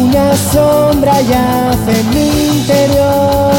Una sombra yace en mi interior.